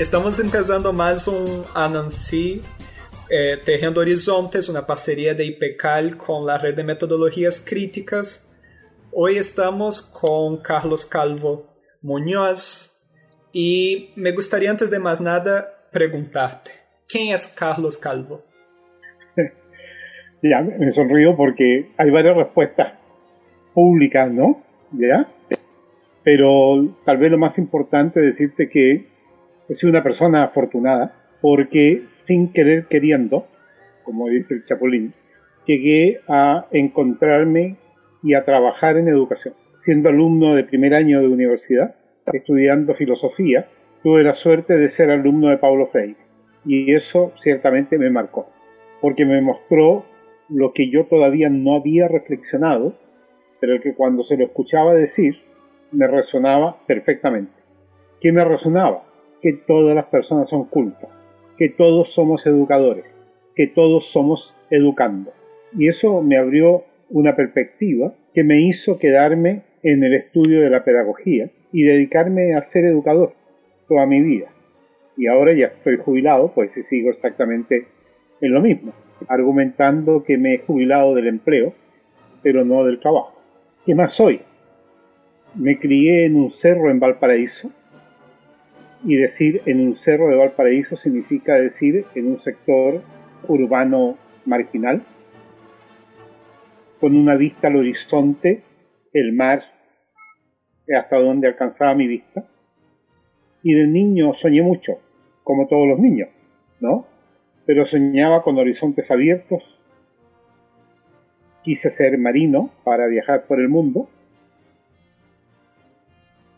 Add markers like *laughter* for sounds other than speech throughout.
Estamos empezando mais um Anansi eh, Terrendo Horizontes, uma parceria de IPECAL com a Rede de Metodologias Críticas. Hoje estamos com Carlos Calvo Muñoz e me gostaria, antes de mais nada, perguntar-te: quem é Carlos Calvo? *laughs* Ya, me sonrío porque hay varias respuestas públicas, ¿no? ¿Ya? Pero tal vez lo más importante es decirte que he sido una persona afortunada porque sin querer queriendo, como dice el Chapulín, llegué a encontrarme y a trabajar en educación. Siendo alumno de primer año de universidad, estudiando filosofía, tuve la suerte de ser alumno de Paulo Freire. Y eso ciertamente me marcó, porque me mostró lo que yo todavía no había reflexionado, pero que cuando se lo escuchaba decir, me resonaba perfectamente. ¿Qué me resonaba? Que todas las personas son cultas, que todos somos educadores, que todos somos educando. Y eso me abrió una perspectiva que me hizo quedarme en el estudio de la pedagogía y dedicarme a ser educador toda mi vida. Y ahora ya estoy jubilado, pues sigo exactamente en lo mismo, argumentando que me he jubilado del empleo, pero no del trabajo. ¿Qué más soy? Me crié en un cerro en Valparaíso, y decir en un cerro de Valparaíso significa decir en un sector urbano marginal, con una vista al horizonte, el mar hasta donde alcanzaba mi vista. Y de niño soñé mucho, como todos los niños, ¿no? Pero soñaba con horizontes abiertos. Quise ser marino para viajar por el mundo.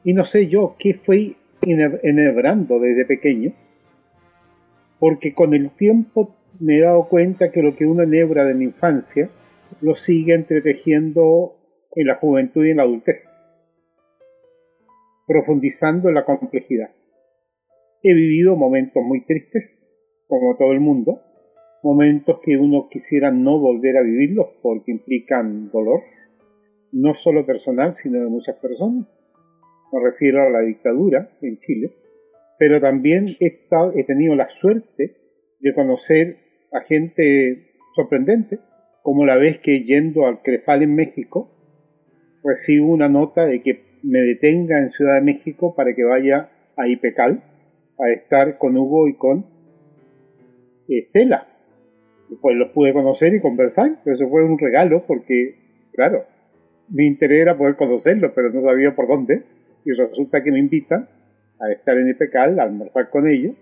Y no sé yo qué fue enhebrando desde pequeño, porque con el tiempo me he dado cuenta que lo que uno enhebra de mi infancia lo sigue entretejiendo en la juventud y en la adultez, profundizando en la complejidad. He vivido momentos muy tristes, como todo el mundo, momentos que uno quisiera no volver a vivirlos porque implican dolor, no solo personal, sino de muchas personas me refiero a la dictadura en Chile, pero también he, tenido la suerte de conocer a gente sorprendente, como la vez que yendo al Crefal en México, recibo una nota de que me detenga en Ciudad de México para que vaya a IPECAL a estar con Hugo y con Estela. Pues los pude conocer y conversar, pero eso fue un regalo porque, claro, mi interés era poder conocerlos, pero no sabía por dónde y resulta que me invitan a estar en IPECAL, a almorzar con ellos.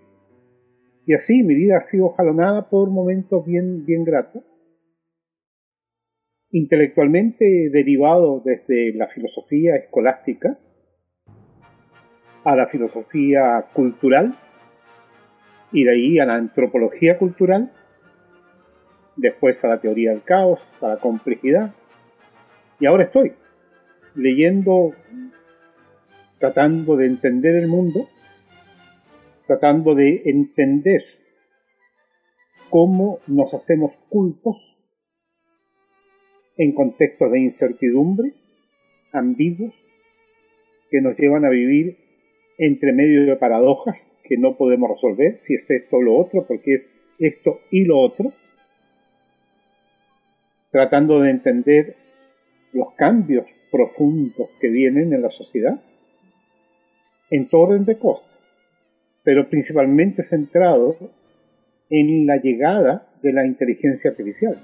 Y así mi vida ha sido jalonada por momentos bien, bien gratos. Intelectualmente derivado desde la filosofía escolástica a la filosofía cultural y de ahí a la antropología cultural, después a la teoría del caos, a la complejidad. Y ahora estoy leyendo tratando de entender el mundo, tratando de entender cómo nos hacemos cultos en contextos de incertidumbre, ambiguos, que nos llevan a vivir entre medio de paradojas que no podemos resolver, si es esto o lo otro, porque es esto y lo otro, tratando de entender los cambios profundos que vienen en la sociedad, en todo orden de cosas, pero principalmente centrado en la llegada de la inteligencia artificial.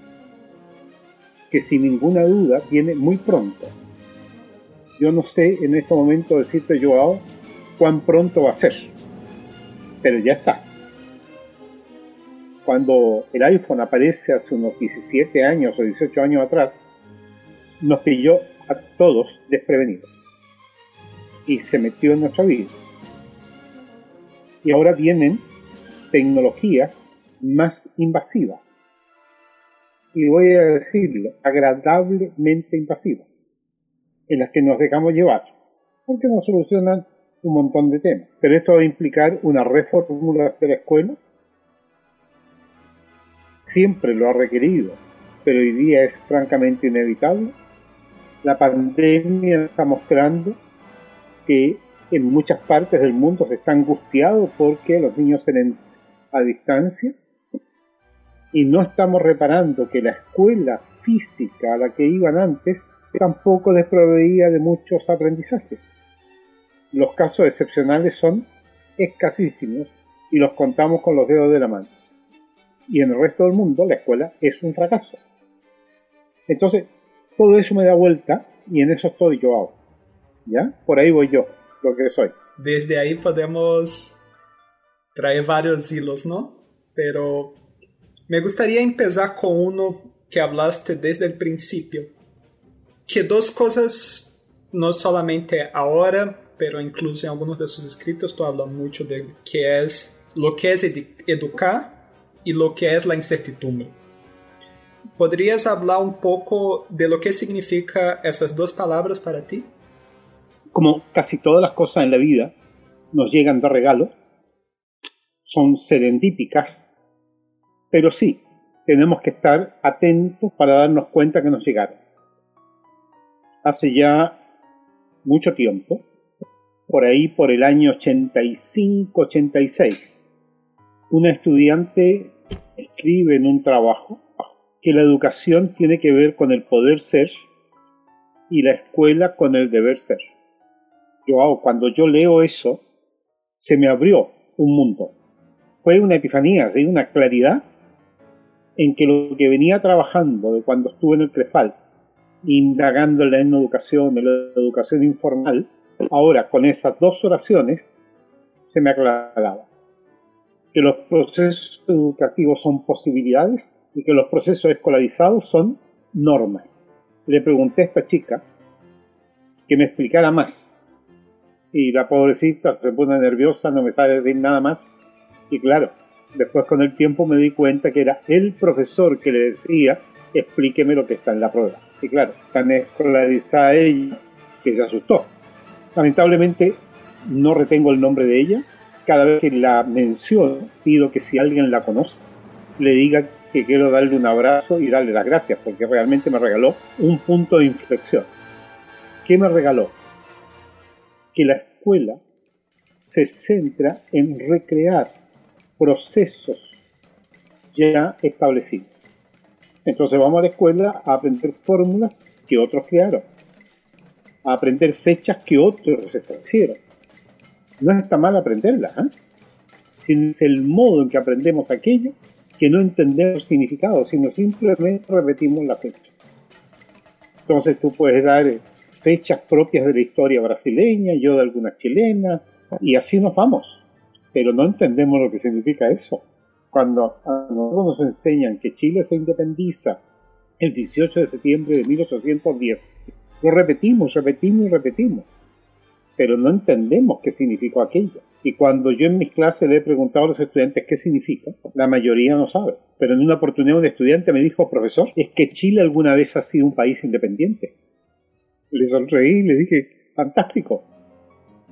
que sin ninguna duda viene muy pronto. Yo no sé en este momento decirte, Joao, cuán pronto va a ser, pero ya está. Cuando el iPhone aparece hace unos 17 años o 18 años atrás, nos pilló a todos desprevenidos y se metió en nuestra vida. Y ahora vienen tecnologías más invasivas. Y voy a decirlo, agradablemente invasivas, en las que nos dejamos llevar, porque nos solucionan un montón de temas. Pero esto va a implicar una reformulación de la escuela. Siempre lo ha requerido, pero hoy día es francamente inevitable. La pandemia está mostrando que en muchas partes del mundo se está angustiado porque los niños se a distancia y no estamos reparando que la escuela física a la que iban antes tampoco les proveía de muchos aprendizajes. Los casos excepcionales son escasísimos y los contamos con los dedos de la mano. Y en el resto del mundo la escuela es un fracaso. Entonces, todo eso me da vuelta y en eso estoy yo ahora. ¿Ya? Por ahí voy yo, lo que soy. Desde ahí podemos traer varios hilos, ¿no? Pero me gustaría empezar con uno que hablaste desde el principio. Que dos cosas, no solamente ahora, pero incluso en algunos de sus escritos, tú hablas mucho de que es lo que es educar y lo que es la incertidumbre. ¿Podrías hablar un poco de lo que significa esas dos palabras para ti? Como casi todas las cosas en la vida nos llegan de regalo, son serendípicas, pero sí, tenemos que estar atentos para darnos cuenta que nos llegaron. Hace ya mucho tiempo, por ahí por el año 85-86, una estudiante escribe en un trabajo que la educación tiene que ver con el poder ser y la escuela con el deber ser yo cuando yo leo eso, se me abrió un mundo. Fue una epifanía, una claridad en que lo que venía trabajando de cuando estuve en el CREFAL, indagando en la educación, en la educación informal, ahora con esas dos oraciones se me aclaraba. Que los procesos educativos son posibilidades y que los procesos escolarizados son normas. Le pregunté a esta chica que me explicara más y la pobrecita se pone nerviosa, no me sabe decir nada más. Y claro, después con el tiempo me di cuenta que era el profesor que le decía, explíqueme lo que está en la prueba. Y claro, tan escolarizada ella que se asustó. Lamentablemente no retengo el nombre de ella. Cada vez que la menciono, pido que si alguien la conoce, le diga que quiero darle un abrazo y darle las gracias, porque realmente me regaló un punto de inflexión. ¿Qué me regaló? Que la escuela se centra en recrear procesos ya establecidos. Entonces vamos a la escuela a aprender fórmulas que otros crearon, a aprender fechas que otros establecieron. No está mal aprenderlas, ¿eh? sino es el modo en que aprendemos aquello que no entendemos el significado, sino simplemente repetimos la fecha. Entonces tú puedes dar fechas propias de la historia brasileña, yo de alguna chilena, y así nos vamos. Pero no entendemos lo que significa eso. Cuando a nosotros nos enseñan que Chile se independiza el 18 de septiembre de 1810, lo repetimos, repetimos y repetimos. Pero no entendemos qué significó aquello. Y cuando yo en mis clases le he preguntado a los estudiantes qué significa, la mayoría no sabe. Pero en una oportunidad un estudiante me dijo, profesor, es que Chile alguna vez ha sido un país independiente le sonreí y le dije, fantástico,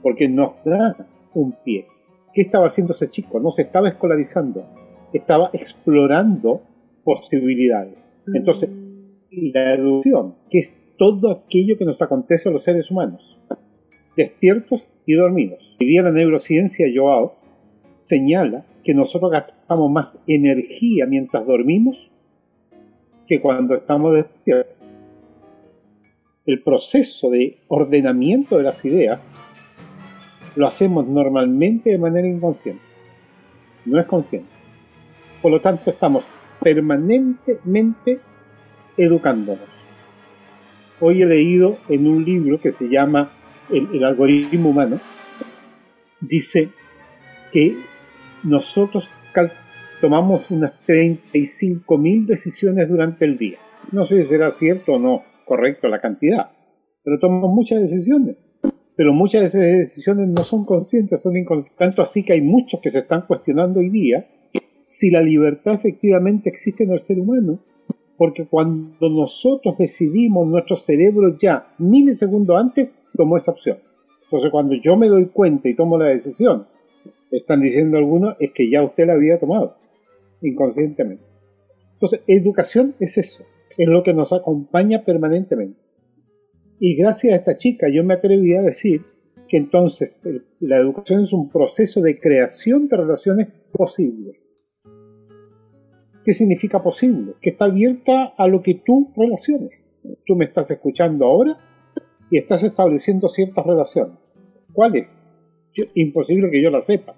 porque nos da un pie. ¿Qué estaba haciendo ese chico? No se estaba escolarizando, estaba explorando posibilidades. Entonces, la educación, que es todo aquello que nos acontece a los seres humanos, despiertos y dormidos. Hoy día la neurociencia Joao señala que nosotros gastamos más energía mientras dormimos que cuando estamos despiertos el proceso de ordenamiento de las ideas lo hacemos normalmente de manera inconsciente. No es consciente. Por lo tanto, estamos permanentemente educándonos. Hoy he leído en un libro que se llama El, algoritmo humano, dice que nosotros tomamos unas 35.000 decisiones durante el día. No sé si será cierto o no correcto la cantidad, pero tomamos muchas decisiones. Pero muchas de esas decisiones no son conscientes, son inconscientes. Tanto así que hay muchos que se están cuestionando hoy día si la libertad efectivamente existe en el ser humano. Porque cuando nosotros decidimos, nuestro cerebro ya milisegundos antes tomó esa opción. Entonces cuando yo me doy cuenta y tomo la decisión, están diciendo algunos, es que ya usted la había tomado, inconscientemente. Entonces, educación es eso, es lo que nos acompaña permanentemente. Y gracias a esta chica yo me atreví a decir que entonces la educación es un proceso de creación de relaciones posibles. ¿Qué significa posible? Que está abierta a lo que tú relaciones. Tú me estás escuchando ahora y estás estableciendo ciertas relaciones. ¿Cuáles? imposible que yo las sepa.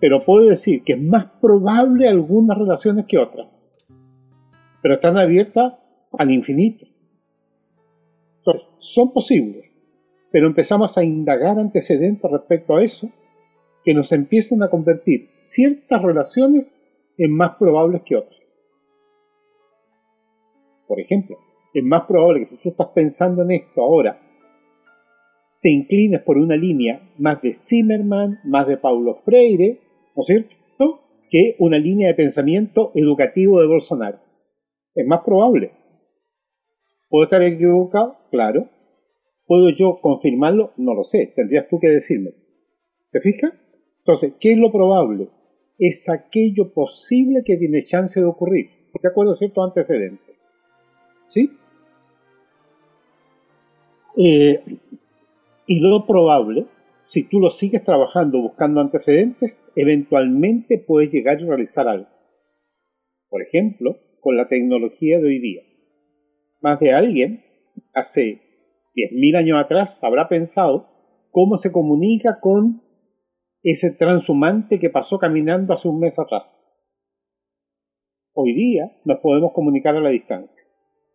Pero puedo decir que es más probable algunas relaciones que otras. Pero están abiertas al infinito. Entonces, son posibles. Pero empezamos a indagar antecedentes respecto a eso que nos empiezan a convertir ciertas relaciones es más probable que otras. Por ejemplo, es más probable que si tú estás pensando en esto ahora, te inclines por una línea más de Zimmerman, más de Paulo Freire, ¿no es cierto?, que una línea de pensamiento educativo de Bolsonaro. Es más probable. ¿Puedo estar equivocado? Claro. ¿Puedo yo confirmarlo? No lo sé. Tendrías tú que decirme. ¿Te fijas? Entonces, ¿qué es lo probable? es aquello posible que tiene chance de ocurrir, de acuerdo a ciertos antecedentes. ¿Sí? Eh, y lo probable, si tú lo sigues trabajando buscando antecedentes, eventualmente puedes llegar a realizar algo. Por ejemplo, con la tecnología de hoy día. Más de alguien, hace 10.000 años atrás, habrá pensado cómo se comunica con ese transhumante que pasó caminando hace un mes atrás. Hoy día nos podemos comunicar a la distancia.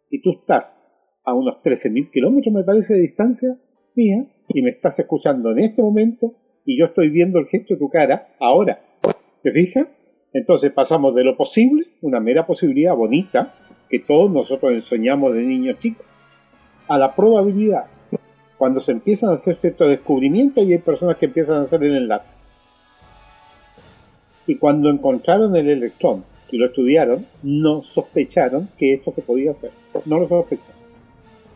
Y tú estás a unos 13.000 kilómetros, me parece, de distancia mía, y me estás escuchando en este momento, y yo estoy viendo el gesto de tu cara ahora. ¿Te fijas? Entonces pasamos de lo posible, una mera posibilidad bonita, que todos nosotros ensoñamos de niños chicos, a la probabilidad cuando se empiezan a hacer ciertos descubrimientos y hay personas que empiezan a hacer el enlace. Y cuando encontraron el electrón y lo estudiaron, no sospecharon que esto se podía hacer. No lo sospecharon.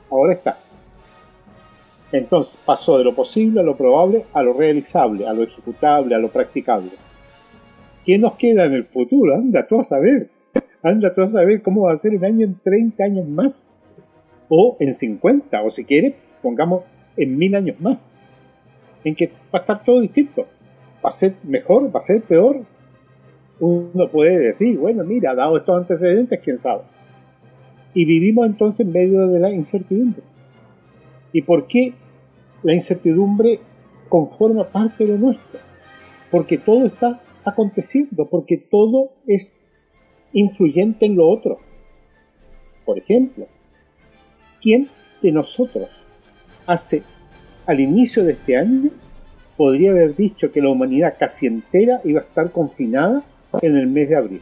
Ahora está. Entonces pasó de lo posible a lo probable a lo realizable, a lo ejecutable, a lo practicable. ¿Qué nos queda en el futuro? Anda tú a saber. Anda tú a saber cómo va a ser el año en 30 años más. O en 50, o si quieres, pongamos en mil años más, en que va a estar todo distinto. Va a ser mejor, va a ser peor. Uno puede decir, bueno, mira, dado estos antecedentes, quién sabe. Y vivimos entonces en medio de la incertidumbre. ¿Y por qué la incertidumbre conforma parte de lo nuestro? Porque todo está aconteciendo, porque todo es influyente en lo otro. Por ejemplo, ¿quién de nosotros hace al inicio de este año podría haber dicho que la humanidad casi entera iba a estar confinada en el mes de abril.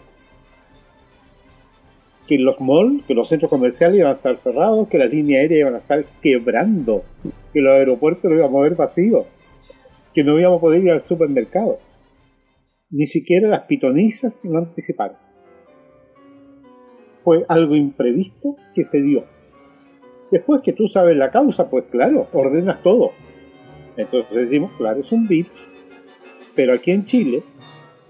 Que los malls, que los centros comerciales iban a estar cerrados, que las líneas aéreas iban a estar quebrando, que los aeropuertos lo íbamos a ver vacíos, que no íbamos a poder ir al supermercado. Ni siquiera las pitonizas lo anticiparon. Fue algo imprevisto que se dio Después que tú sabes la causa, pues claro, ordenas todo. Entonces decimos, claro, es un virus. Pero aquí en Chile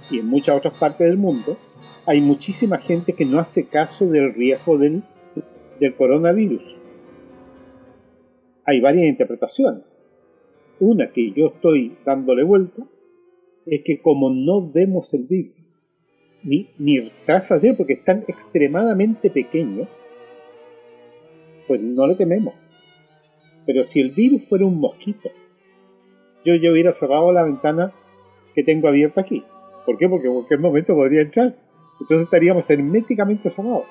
y en muchas otras partes del mundo hay muchísima gente que no hace caso del riesgo del, del coronavirus. Hay varias interpretaciones. Una que yo estoy dándole vuelta es que como no vemos el virus, ni, ni trazas de él porque están extremadamente pequeños, pues no le tememos. Pero si el virus fuera un mosquito, yo ya hubiera cerrado la ventana que tengo abierta aquí. ¿Por qué? Porque en cualquier momento podría entrar. Entonces estaríamos herméticamente cerrados.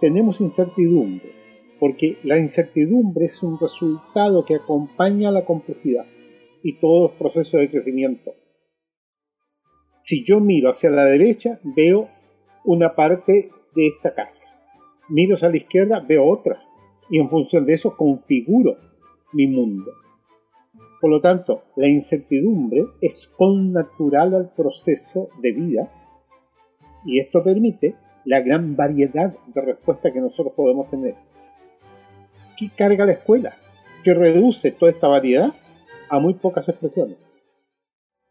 tenemos incertidumbre, porque la incertidumbre es un resultado que acompaña a la complejidad y todos los procesos de crecimiento. Si yo miro hacia la derecha, veo una parte de esta casa. Miro hacia la izquierda, veo otra. Y en función de eso configuro mi mundo. Por lo tanto, la incertidumbre es connatural al proceso de vida y esto permite la gran variedad de respuestas que nosotros podemos tener. ¿Qué carga la escuela? Que reduce toda esta variedad a muy pocas expresiones.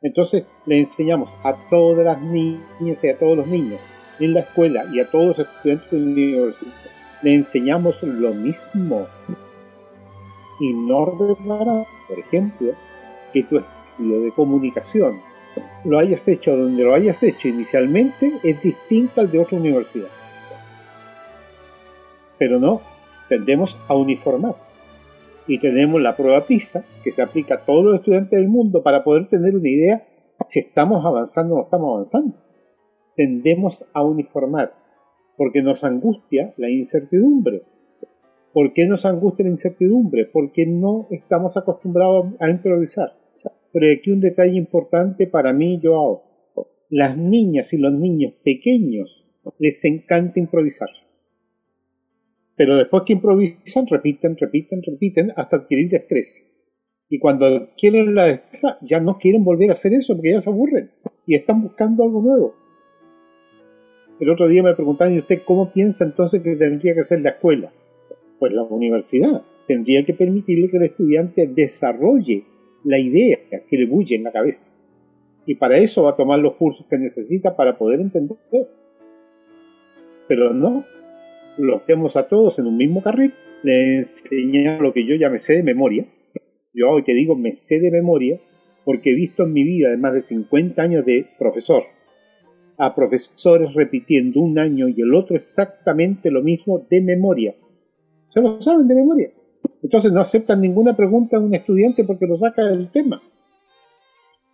Entonces le enseñamos a todas las niñas y a todos los niños en la escuela y a todos los estudiantes de la universidad, le enseñamos lo mismo. Y no reparar, por ejemplo, que tu estudio de comunicación lo hayas hecho donde lo hayas hecho inicialmente es distinto al de otra universidad. Pero no, tendemos a uniformar. Y tenemos la prueba PISA, que se aplica a todos los estudiantes del mundo para poder tener una idea si estamos avanzando o no estamos avanzando. Tendemos a uniformar, porque nos angustia la incertidumbre. ¿Por qué nos angustia la incertidumbre? Porque no estamos acostumbrados a improvisar. Pero aquí un detalle importante para mí, yo hago. Las niñas y los niños pequeños les encanta improvisar. Pero después que improvisan, repiten, repiten, repiten hasta adquirir destreza. Y cuando adquieren la destreza, ya no quieren volver a hacer eso porque ya se aburren y están buscando algo nuevo. El otro día me preguntaban, ¿y usted cómo piensa entonces que tendría que ser la escuela? Pues la universidad tendría que permitirle que el estudiante desarrolle la idea que le bulle en la cabeza. Y para eso va a tomar los cursos que necesita para poder entender. Pero no, los tenemos a todos en un mismo carril, le enseñamos lo que yo ya me sé de memoria. Yo hoy te digo me sé de memoria porque he visto en mi vida de más de 50 años de profesor a profesores repitiendo un año y el otro exactamente lo mismo de memoria. Se lo saben de memoria. Entonces no aceptan ninguna pregunta de un estudiante porque lo saca del tema.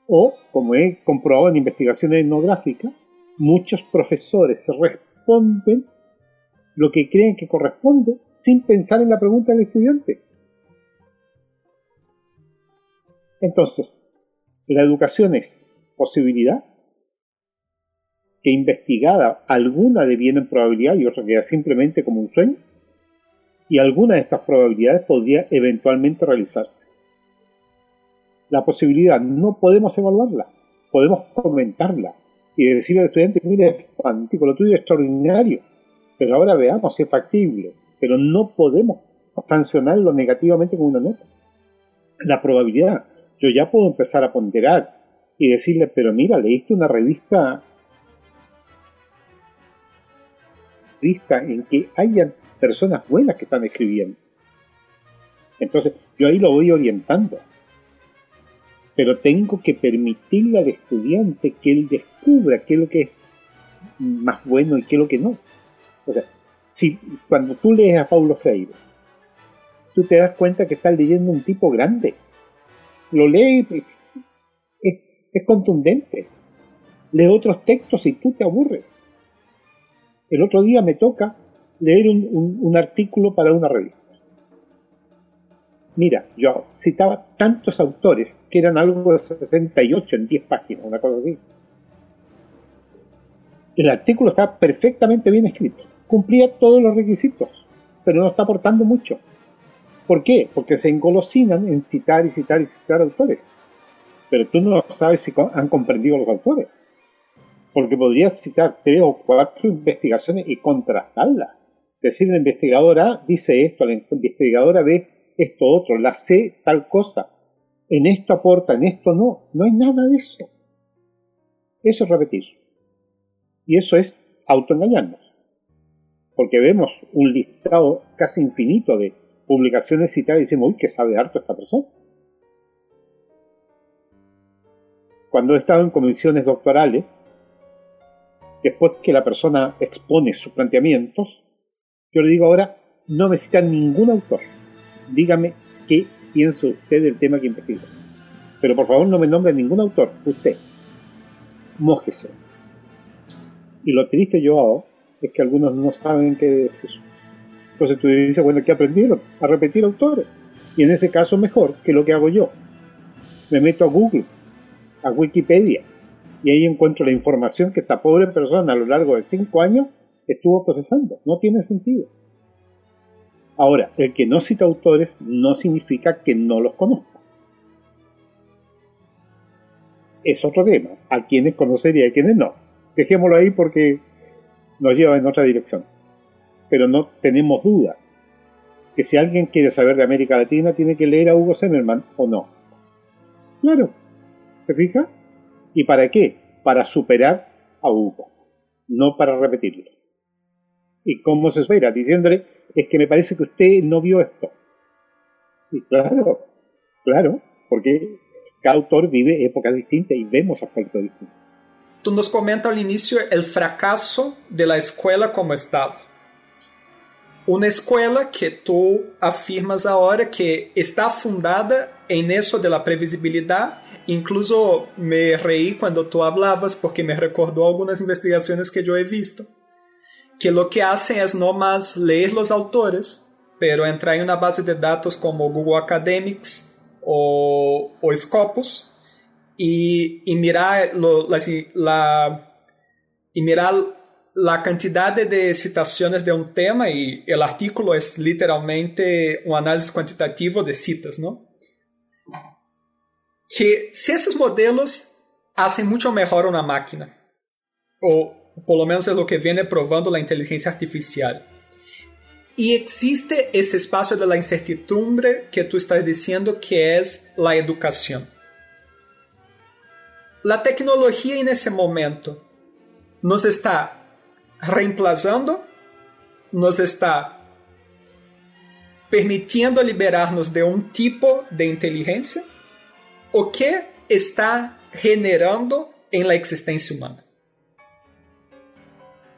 O, como he comprobado en investigaciones etnográficas, muchos profesores responden lo que creen que corresponde sin pensar en la pregunta del estudiante. Entonces, la educación es posibilidad, que investigada alguna deviene en probabilidad y otra queda simplemente como un sueño, y alguna de estas probabilidades podría eventualmente realizarse. La posibilidad no podemos evaluarla, podemos comentarla y decirle al estudiante, mire, fantástico, lo tuyo es extraordinario, pero ahora veamos si es factible, pero no podemos sancionarlo negativamente con una nota. La probabilidad, yo ya puedo empezar a ponderar y decirle, pero mira, leíste una revista, en que hayan personas buenas que están escribiendo. Entonces, yo ahí lo voy orientando. Pero tengo que permitirle al estudiante que él descubra qué es lo que es más bueno y qué es lo que no. O sea, si cuando tú lees a Paulo Freire, tú te das cuenta que estás leyendo un tipo grande. Lo lees, es, es contundente. Lee otros textos y tú te aburres. El otro día me toca leer un, artículo para una revista. Mira, yo citaba tantos autores que eran algo de 68 en 10 páginas, una cosa así. El artículo está perfectamente bien escrito, cumplía todos los requisitos, pero no está aportando mucho. ¿Por qué? Porque se engolosinan en citar y citar y citar autores. Pero tú no sabes si han comprendido los autores. Porque podrías citar tres o cuatro investigaciones y contrastarlas decir, la investigadora dice esto, la investigadora ve esto otro, la C tal cosa, en esto aporta, en esto no, no hay nada de eso. Eso es repetir. Y eso es autoengañarnos. Porque vemos un listado casi infinito de publicaciones citadas y decimos, uy, que sabe harto esta persona. Cuando he estado en comisiones doctorales, después que la persona expone sus planteamientos, yo le digo ahora, no me cita ningún autor. Dígame qué piensa usted del tema que investiga. Pero por favor no me nombre ningún autor, usted. Mójese. Y lo triste yo hago es que algunos no saben qué es eso. Entonces tú dices, bueno, ¿qué aprendieron? A repetir autores. Y en ese caso mejor que lo que hago yo. Me meto a Google, a Wikipedia, y ahí encuentro la información que esta pobre persona a lo largo de cinco años estuvo procesando. No tiene sentido. Ahora, el que no cita autores no significa que no los conozca. Es otro tema. A quienes conocería y a quienes no. Dejémoslo ahí porque nos lleva en otra dirección. Pero no tenemos duda que si alguien quiere saber de América Latina tiene que leer a Hugo Zimmerman o no. Claro. ¿Se fija? ¿Y para qué? Para superar a Hugo, no para repetirlo. ¿Y cómo se espera? Diciéndole, es que me parece que usted no vio esto. Y claro, claro, porque cada autor vive épocas distintas y vemos aspectos distintos. Tú nos comentas al inicio el fracaso de la escuela como Estado. Una escuela que tú afirmas ahora que está fundada en eso de la previsibilidad. Incluso me reí cuando tú hablabas porque me recordó algunas investigaciones que yo he visto que lo que hacen es no más leer los autores, pero entrar en una base de datos como Google Academics o, o Scopus y, y mirar lo, la, la, y mirar la cantidad de citaciones de un tema y el artículo es literalmente un análisis cuantitativo de citas, ¿no? Que si esos modelos hacen mucho mejor una máquina, o por lo menos es lo que viene probando la inteligencia artificial. Y existe ese espacio de la incertidumbre que tú estás diciendo que es la educación. La tecnología en ese momento nos está reemplazando, nos está permitiendo liberarnos de un tipo de inteligencia o que está generando en la existencia humana.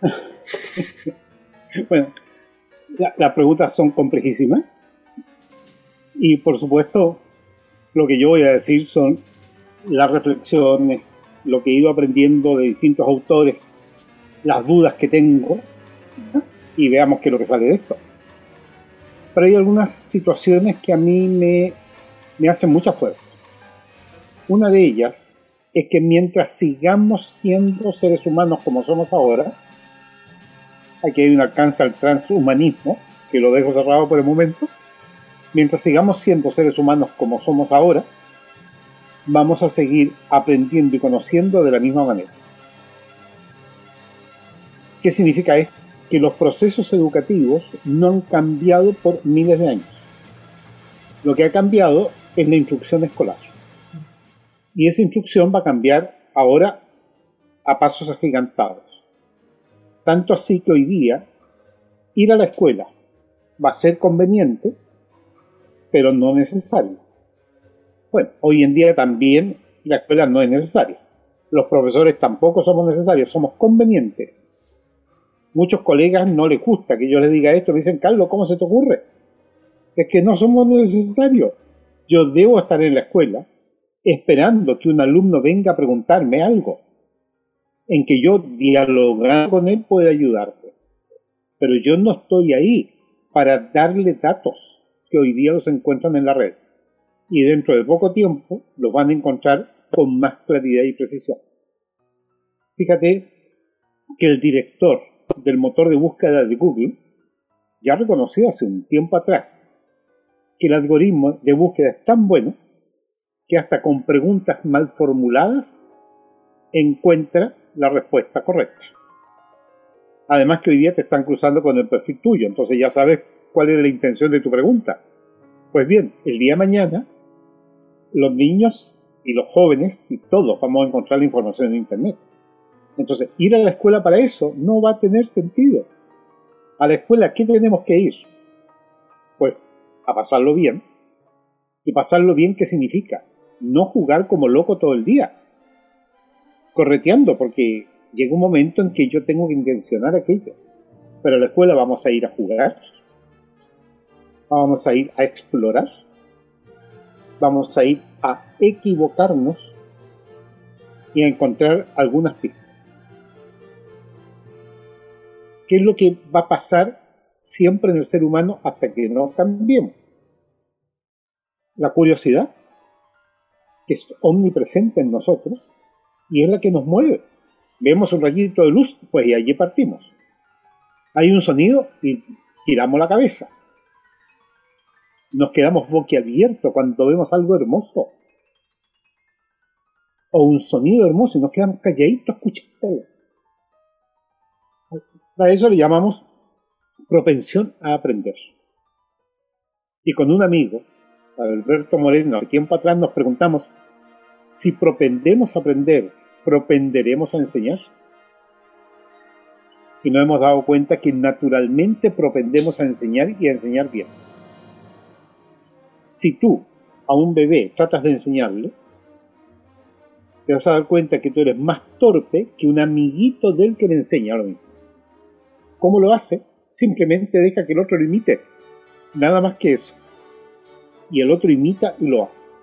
*laughs* bueno, las preguntas son complejísimas. Y por supuesto, lo que yo voy a decir son las reflexiones, lo que he ido aprendiendo de distintos autores, las dudas que tengo, y veamos qué es lo que sale de esto. Pero hay algunas situaciones que a mí me, me hacen mucha fuerza. Una de ellas es que mientras sigamos siendo seres humanos como somos ahora, aquí hay un alcance al transhumanismo, que lo dejo cerrado por el momento, mientras sigamos siendo seres humanos como somos ahora, vamos a seguir aprendiendo y conociendo de la misma manera. ¿Qué significa esto? Que los procesos educativos no han cambiado por miles de años. Lo que ha cambiado es la instrucción escolar. Y esa instrucción va a cambiar ahora a pasos agigantados. Tanto así que hoy día ir a la escuela va a ser conveniente, pero no necesario. Bueno, hoy en día también la escuela no es necesaria. Los profesores tampoco somos necesarios, somos convenientes. Muchos colegas no les gusta que yo les diga esto, me dicen, Carlos, ¿cómo se te ocurre? Es que no somos necesarios. Yo debo estar en la escuela esperando que un alumno venga a preguntarme algo en que yo dialogar con él puede ayudarte. Pero yo no estoy ahí para darle datos que hoy día los encuentran en la red. Y dentro de poco tiempo los van a encontrar con más claridad y precisión. Fíjate que el director del motor de búsqueda de Google ya reconoció hace un tiempo atrás que el algoritmo de búsqueda es tan bueno que hasta con preguntas mal formuladas encuentra la respuesta correcta. Además que hoy día te están cruzando con el perfil tuyo, entonces ya sabes cuál es la intención de tu pregunta. Pues bien, el día de mañana, los niños y los jóvenes y todos vamos a encontrar la información en Internet. Entonces, ir a la escuela para eso no va a tener sentido. A la escuela, ¿qué tenemos que ir? Pues a pasarlo bien. ¿Y pasarlo bien qué significa? No jugar como loco todo el día correteando, porque llega un momento en que yo tengo que intencionar aquello. Pero a la escuela vamos a ir a jugar, vamos a ir a explorar, vamos a ir a equivocarnos y a encontrar algunas pistas. ¿Qué es lo que va a pasar siempre en el ser humano hasta que no cambiemos. La curiosidad, que es omnipresente en nosotros, y es la que nos mueve. Vemos un rayito de luz, pues y allí partimos. Hay un sonido y giramos la cabeza. Nos quedamos boquiabiertos cuando vemos algo hermoso. O un sonido hermoso y nos quedamos calladitos escuchándolo. A eso le llamamos propensión a aprender. Y con un amigo, Alberto Moreno, al tiempo atrás nos preguntamos, si propendemos a aprender, ¿propenderemos a enseñar? Y nos hemos dado cuenta que naturalmente propendemos a enseñar y a enseñar bien. Si tú a un bebé tratas de enseñarle, te vas a dar cuenta que tú eres más torpe que un amiguito del que le enseña lo mismo. ¿Cómo lo hace? simplemente deja que el otro lo imite. Nada más que eso. Y el otro imita y lo hace.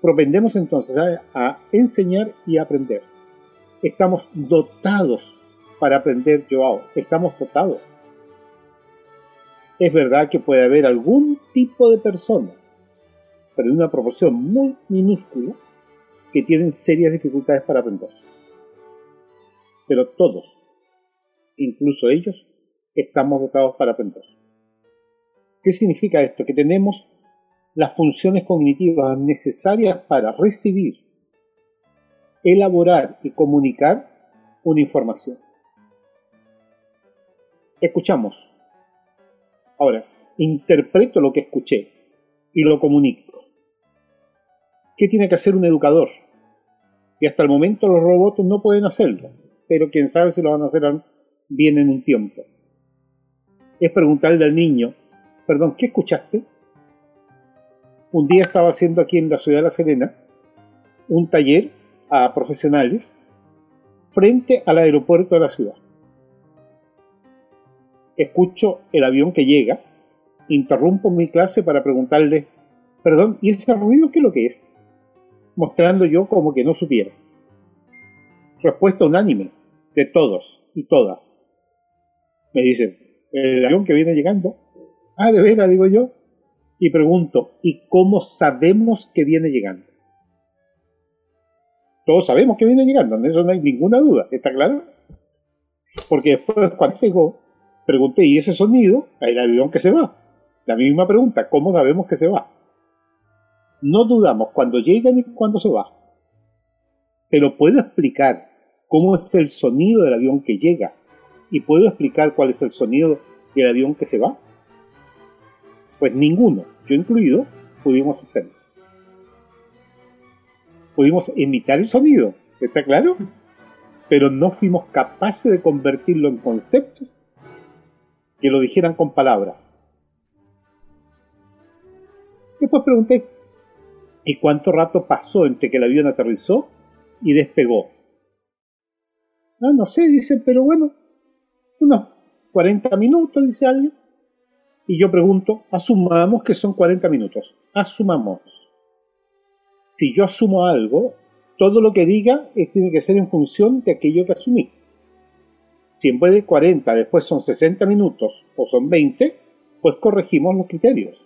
Propendemos entonces a, enseñar y aprender. Estamos dotados para aprender, Joao. Estamos dotados. Es verdad que puede haber algún tipo de persona, pero en una proporción muy minúscula, que tienen serias dificultades para aprender. Pero todos, incluso ellos, estamos dotados para aprender. ¿Qué significa esto? Que tenemos las funciones cognitivas necesarias para recibir, elaborar y comunicar una información. Escuchamos. Ahora, interpreto lo que escuché y lo comunico. ¿Qué tiene que hacer un educador? Y hasta el momento los robots no pueden hacerlo, pero quién sabe si lo van a hacer bien en un tiempo es preguntarle al niño, perdón, ¿qué escuchaste? Un día estaba haciendo aquí en la ciudad de La Serena un taller a profesionales frente al aeropuerto de la ciudad. Escucho el avión que llega, interrumpo mi clase para preguntarle, perdón, ¿y ese ruido qué es lo que es? Mostrando yo como que no supiera. Respuesta unánime de todos y todas. Me dicen, el avión que viene llegando. Ah, de veras, digo yo. Y pregunto, ¿y cómo sabemos que viene llegando? Todos sabemos que viene llegando, en eso no hay ninguna duda, ¿está claro? Porque después cuando llegó, pregunté, ¿y ese sonido? El avión que se va. La misma pregunta, ¿cómo sabemos que se va? No dudamos cuando llega ni cuando se va. Pero puedo explicar cómo es el sonido del avión que llega ¿Y puedo explicar cuál es el sonido del avión que se va? Pues ninguno, yo incluido, pudimos hacerlo. Pudimos imitar el sonido, ¿está claro? Pero no fuimos capaces de convertirlo en conceptos que lo dijeran con palabras. Después pregunté, ¿y cuánto rato pasó entre que el avión aterrizó y despegó? Ah, no sé, dice, pero bueno, unos 40 minutos, dice alguien. Y yo pregunto, asumamos que son 40 minutos. Asumamos. Si yo asumo algo, todo lo que diga tiene que ser en función de aquello que asumí. Si en vez de 40 después son 60 minutos o son 20, pues corregimos los criterios.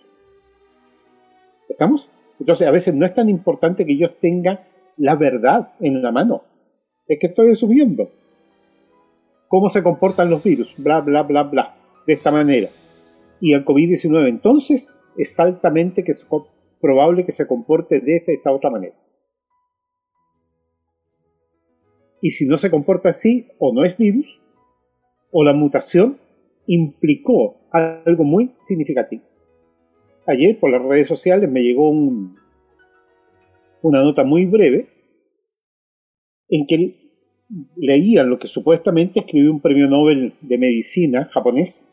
¿Estamos? Entonces a veces no es tan importante que yo tenga la verdad en la mano. Es que estoy asumiendo cómo se comportan los virus, bla, bla, bla, bla, de esta manera. Y el COVID-19 entonces es altamente que probable que se comporte de esta, otra manera. Y si no se comporta así, o no es virus, o la mutación implicó algo muy significativo. Ayer por las redes sociales me llegó un, una nota muy breve en que leían lo que supuestamente escribió un premio Nobel de Medicina japonés,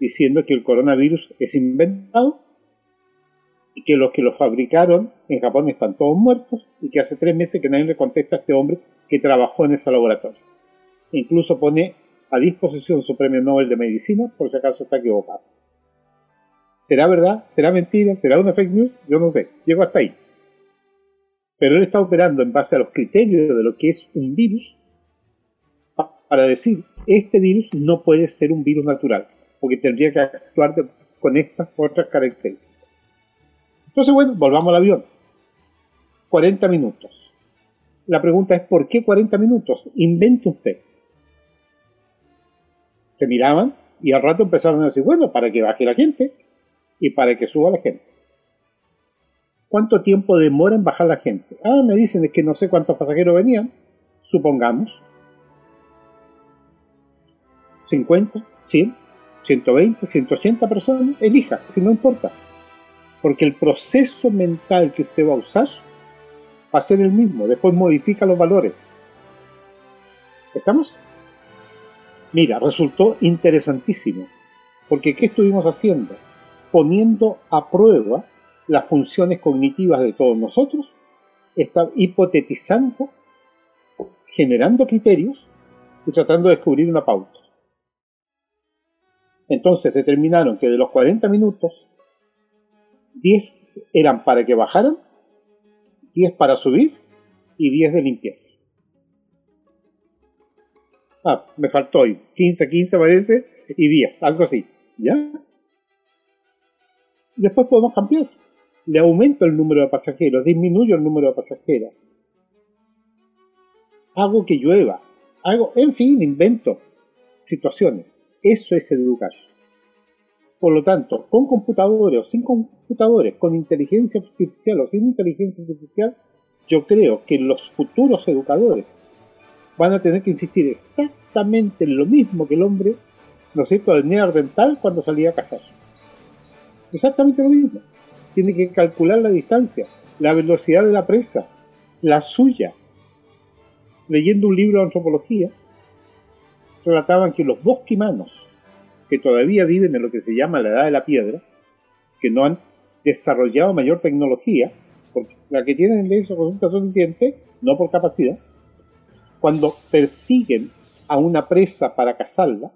diciendo que el coronavirus es inventado y que los que lo fabricaron en Japón están todos muertos y que hace tres meses que nadie le contesta a este hombre que trabajó en ese laboratorio. Incluso pone a disposición su premio Nobel de Medicina por si acaso está equivocado. ¿Será verdad? ¿Será mentira? ¿Será una fake news? Yo no sé. Llego hasta ahí pero él está operando en base a los criterios de lo que es un virus para decir, este virus no puede ser un virus natural. porque tendría que actuar con estas otras características. Entonces, bueno, volvamos al avión. 40 minutos. La pregunta es, ¿por qué 40 minutos? Invente usted. Se miraban y al rato empezaron a decir, bueno, para que baje la gente y para que suba la gente. ¿Cuánto tiempo demora en bajar la gente? Ah, me dicen, es que no sé cuántos pasajeros venían. Supongamos. 50, 100, 120, 180 personas. Elija, si no importa. Porque el proceso mental que usted va a usar va a ser el mismo. Después modifica los valores. ¿Estamos? Mira, resultó interesantísimo. Porque ¿qué estuvimos haciendo? Poniendo a prueba las funciones cognitivas de todos nosotros, está hipotetizando, generando criterios y tratando de descubrir una pauta. Entonces determinaron que de los 40 minutos, 10 eran para que bajaran, 10 para subir y 10 de limpieza. Ah, me faltó hoy. 15, 15 parece, y 10, algo así. ¿Ya? Después podemos cambiar. Le aumento el número de pasajeros, disminuyo el número de pasajeros. Hago que llueva. Hago, en fin, invento situaciones. Eso es educar. Por lo tanto, con computadores o sin computadores, con inteligencia artificial o sin inteligencia artificial, yo creo que los futuros educadores van a tener que insistir exactamente en lo mismo que el hombre, ¿no es cierto?, del neandertal cuando salía a cazar. Exactamente lo mismo. Tiene que calcular la distancia, la velocidad de la presa, la suya. Leyendo un libro de antropología, relataban que los bosquimanos, que todavía viven en lo que se llama la edad de la piedra, que no han desarrollado mayor tecnología, porque la que tienen eso resulta suficiente, no por capacidad, cuando persiguen a una presa para cazarla,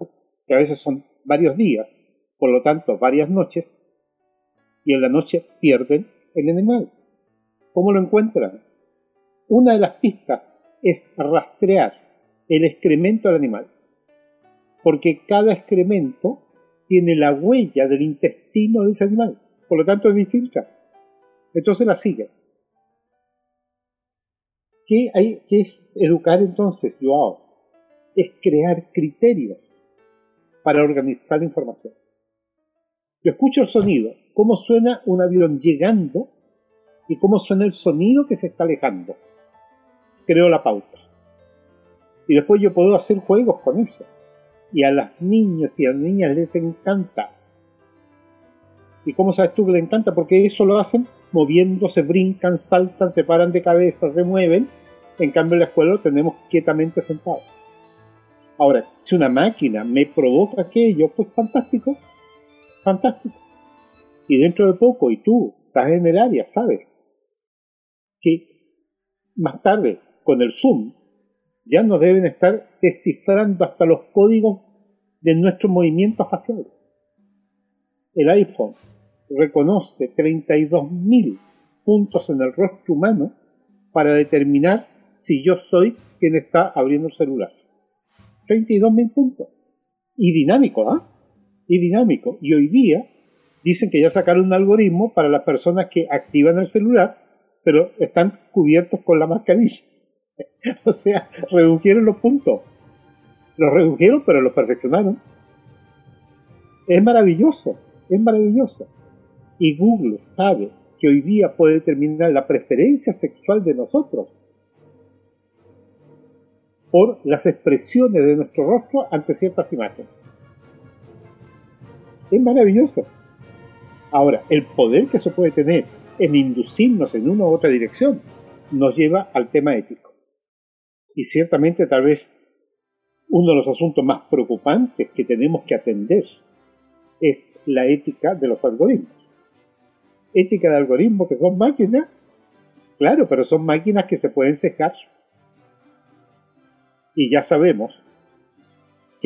que a veces son varios días, por lo tanto varias noches, y en la noche pierden el animal. ¿Cómo lo encuentran? Una de las pistas es rastrear el excremento del animal, porque cada excremento tiene la huella del intestino de ese animal, por lo tanto es distinta. Entonces la siguen. ¿Qué, hay, es educar entonces, Joao? Es crear criterios para organizar la información. Yo escucho el sonido, cómo suena un avión llegando y cómo suena el sonido que se está alejando. Creo la pauta. Y después yo puedo hacer juegos con eso. Y a las niños y a las niñas les encanta. ¿Y cómo sabes tú que les encanta? Porque eso lo hacen moviéndose, brincan, saltan, se paran de cabeza, se mueven. En cambio en la escuela lo tenemos quietamente sentados. Ahora, si una máquina me provoca aquello, pues fantástico, fantástico. Y dentro de poco, y tú estás en el área, sabes que más tarde, con el Zoom, ya nos deben estar descifrando hasta los códigos de nuestros movimientos faciales. El iPhone reconoce 32.000 puntos en el rostro humano para determinar si yo soy quien está abriendo el celular. 32.000 puntos. Y dinámico, ¿ah? Y dinámico. Y hoy día dicen que ya sacaron un algoritmo para las personas que activan el celular, pero están cubiertos con la mascarilla. *laughs* o sea, redujeron los puntos. Los redujeron, pero los perfeccionaron. Es maravilloso, es maravilloso. Y Google sabe que hoy día puede determinar la preferencia sexual de nosotros por las expresiones de nuestro rostro ante ciertas imágenes. Es maravilloso. Ahora, el poder que se puede tener en inducirnos en una u otra dirección nos lleva al tema ético. Y ciertamente tal vez uno de los asuntos más preocupantes que tenemos que atender es la ética de los algoritmos. Ética de algoritmos que son máquinas, claro, pero son máquinas que se pueden cejar. Y ya sabemos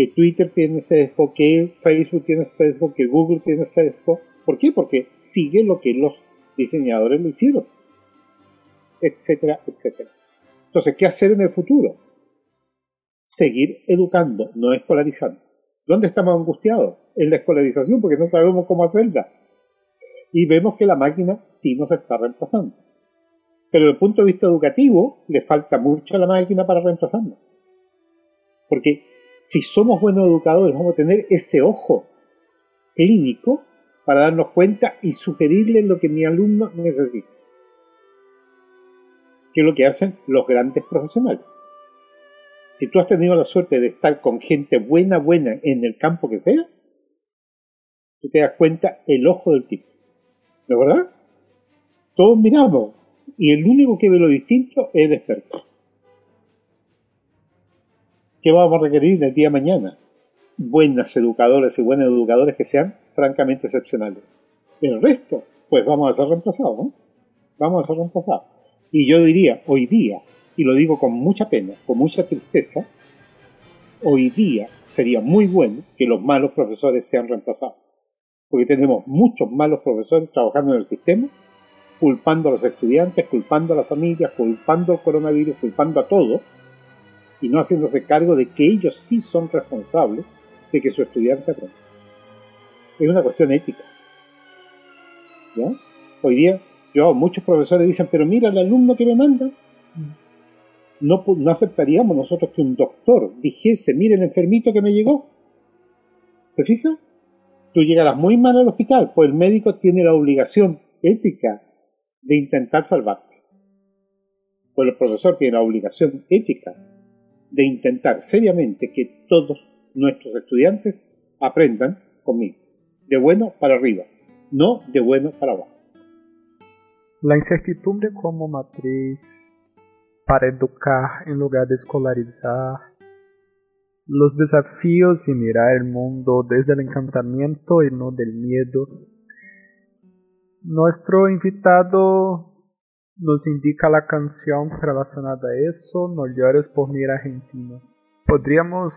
Twitter tiene sesgo, que Facebook tiene sesgo, que Google tiene sesgo. ¿Por qué? Porque sigue lo que los diseñadores lo hicieron, etcétera, etcétera. Entonces, ¿qué hacer en el futuro? Seguir educando, no escolarizando. ¿Dónde estamos angustiados? en la escolarización porque no sabemos cómo hacerla. Y vemos que la máquina sí nos está reemplazando. Pero desde el punto de vista educativo, le falta mucho a la máquina para reemplazarnos. Porque si somos buenos educadores, vamos a tener ese ojo clínico para darnos cuenta y sugerirle lo que mi alumno necesita. Que es lo que hacen los grandes profesionales. Si tú has tenido la suerte de estar con gente buena, buena en el campo que sea, tú te das cuenta el ojo del tipo. ¿No es verdad? Todos miramos y el único que ve lo distinto es el experto. ¿Qué vamos a requerir el día de mañana? Buenas educadores y buenos educadores que sean francamente excepcionales. El resto, pues vamos a ser reemplazados, ¿no? Vamos a ser reemplazados. Y yo diría, hoy día, y lo digo con mucha pena, con mucha tristeza, hoy día sería muy bueno que los malos profesores sean reemplazados. Porque tenemos muchos malos profesores trabajando en el sistema, culpando a los estudiantes, culpando a las familias, culpando al coronavirus, culpando a todo, y no haciéndose cargo de que ellos sí son responsables de que su estudiante aprenda. Es una cuestión ética. ¿Ya? Hoy día, yo, muchos profesores dicen, pero mira el alumno que me manda, no, no aceptaríamos nosotros que un doctor dijese, mire el enfermito que me llegó. ¿Te fijas? Tú llegarás muy mal al hospital, pues el médico tiene la obligación ética de intentar salvarte. Pues el profesor tiene la obligación ética de intentar seriamente que todos nuestros estudiantes aprendan conmigo, de bueno para arriba, no de bueno para abajo. La incertidumbre como matriz para educar en lugar de escolarizar, los desafíos y mirar el mundo desde el encantamiento y no del miedo. Nuestro invitado nos indica la canción relacionada a eso, No llores por mi Argentina. Podríamos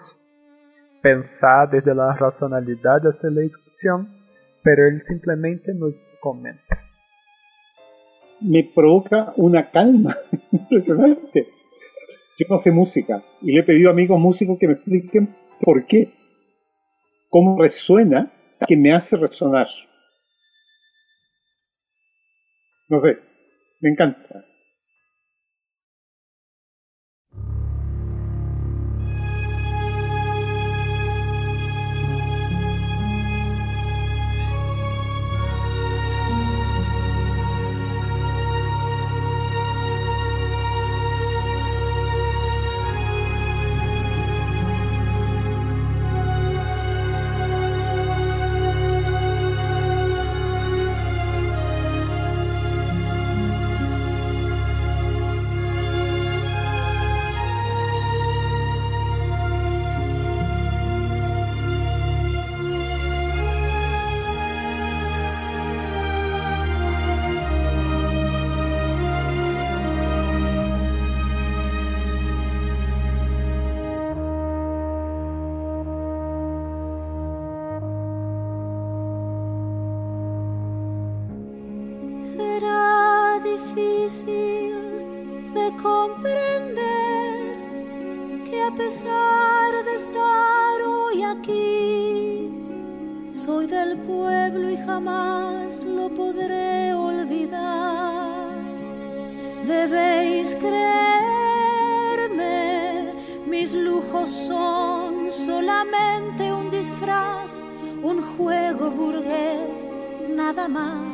pensar desde la racionalidad de esta elección, pero él simplemente nos comenta me provoca una calma *laughs* impresionante. Yo no sé música y le he pedido a amigos músicos que me expliquen por qué, cómo resuena, que me hace resonar. No sé, me encanta. será difícil de comprender que a pesar de estar hoy aquí, soy del pueblo y jamás lo podré olvidar. Debéis creerme, mis lujos son solamente un disfraz, un juego burgués, nada más.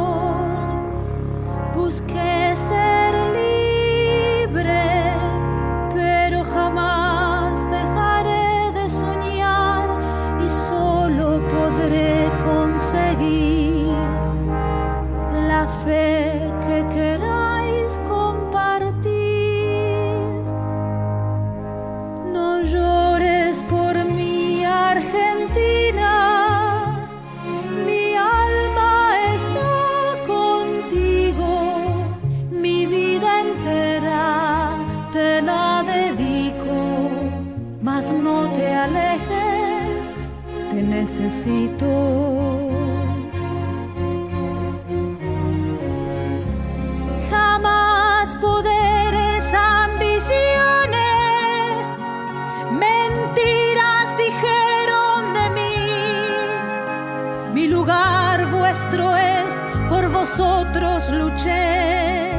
vosotros luché.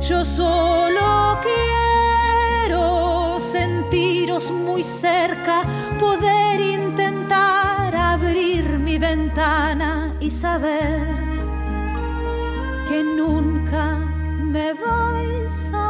Yo solo quiero sentiros muy cerca, poder intentar abrir mi ventana y saber que nunca me vais a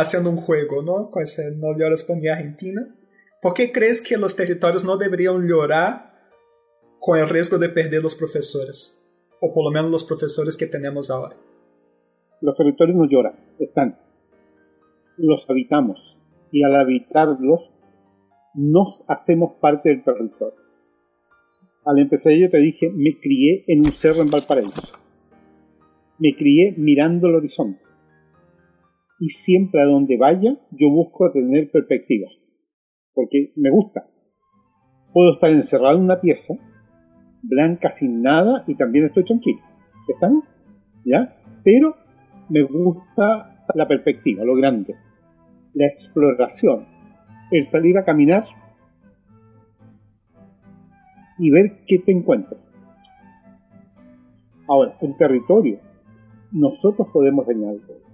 haciendo un juego, ¿no? Con ese no llores por mi Argentina. ¿Por qué crees que los territorios no deberían llorar con el riesgo de perder los profesores? O por lo menos los profesores que tenemos ahora. Los territorios no lloran, están. Los habitamos. Y al habitarlos, nos hacemos parte del territorio. Al empezar yo te dije, me crié en un cerro en Valparaíso. Me crié mirando el horizonte. Y siempre a donde vaya, yo busco tener perspectiva. Porque me gusta. Puedo estar encerrado en una pieza, blanca sin nada, y también estoy tranquilo. ¿Están? ¿Ya? Pero me gusta la perspectiva, lo grande. La exploración. El salir a caminar y ver qué te encuentras. Ahora, el territorio, nosotros podemos dañarlo.